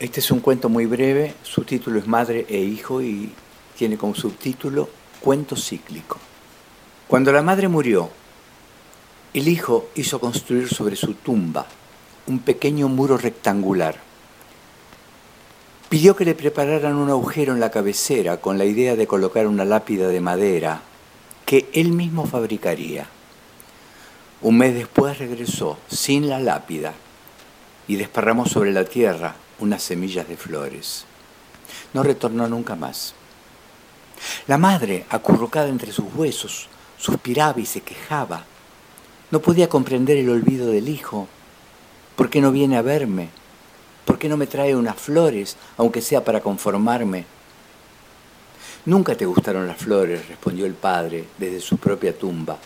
Este es un cuento muy breve, su título es Madre e Hijo y tiene como subtítulo Cuento cíclico. Cuando la madre murió, el hijo hizo construir sobre su tumba un pequeño muro rectangular. Pidió que le prepararan un agujero en la cabecera con la idea de colocar una lápida de madera que él mismo fabricaría. Un mes después regresó sin la lápida y desparramó sobre la tierra unas semillas de flores. No retornó nunca más. La madre, acurrucada entre sus huesos, suspiraba y se quejaba. No podía comprender el olvido del hijo. ¿Por qué no viene a verme? ¿Por qué no me trae unas flores, aunque sea para conformarme? Nunca te gustaron las flores, respondió el padre desde su propia tumba,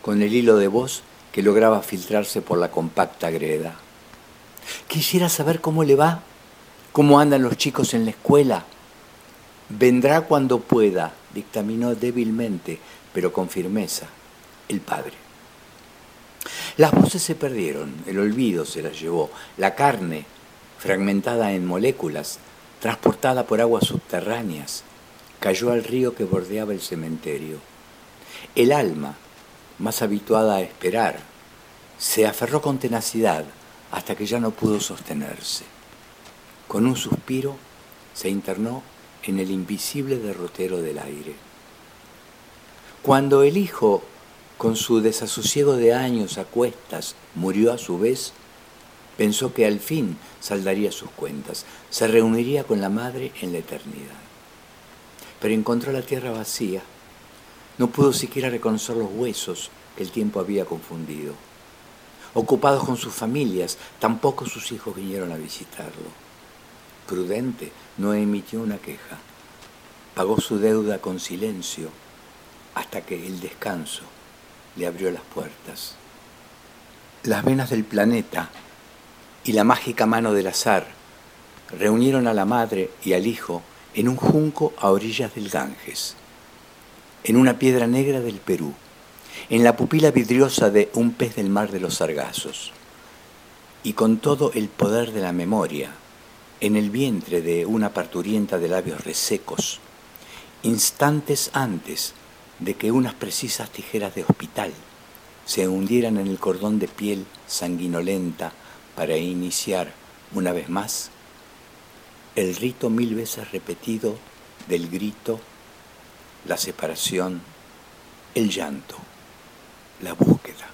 con el hilo de voz que lograba filtrarse por la compacta greda. Quisiera saber cómo le va, cómo andan los chicos en la escuela. Vendrá cuando pueda, dictaminó débilmente, pero con firmeza, el padre. Las voces se perdieron, el olvido se las llevó, la carne, fragmentada en moléculas, transportada por aguas subterráneas, cayó al río que bordeaba el cementerio. El alma, más habituada a esperar, se aferró con tenacidad hasta que ya no pudo sostenerse. Con un suspiro se internó en el invisible derrotero del aire. Cuando el hijo, con su desasosiego de años a cuestas, murió a su vez, pensó que al fin saldaría sus cuentas, se reuniría con la madre en la eternidad. Pero encontró la tierra vacía, no pudo siquiera reconocer los huesos que el tiempo había confundido ocupados con sus familias, tampoco sus hijos vinieron a visitarlo. Prudente no emitió una queja, pagó su deuda con silencio hasta que el descanso le abrió las puertas. Las venas del planeta y la mágica mano del azar reunieron a la madre y al hijo en un junco a orillas del Ganges, en una piedra negra del Perú en la pupila vidriosa de un pez del mar de los sargazos, y con todo el poder de la memoria, en el vientre de una parturienta de labios resecos, instantes antes de que unas precisas tijeras de hospital se hundieran en el cordón de piel sanguinolenta para iniciar una vez más el rito mil veces repetido del grito, la separación, el llanto la búsqueda.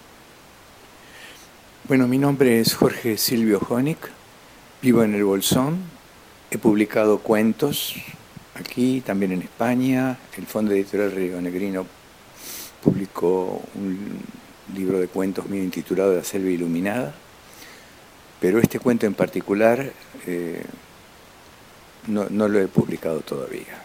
Bueno, mi nombre es Jorge Silvio Honig, vivo en el Bolsón, he publicado cuentos aquí, también en España, el Fondo Editorial Río Negrino publicó un libro de cuentos mío intitulado La selva iluminada, pero este cuento en particular eh, no, no lo he publicado todavía.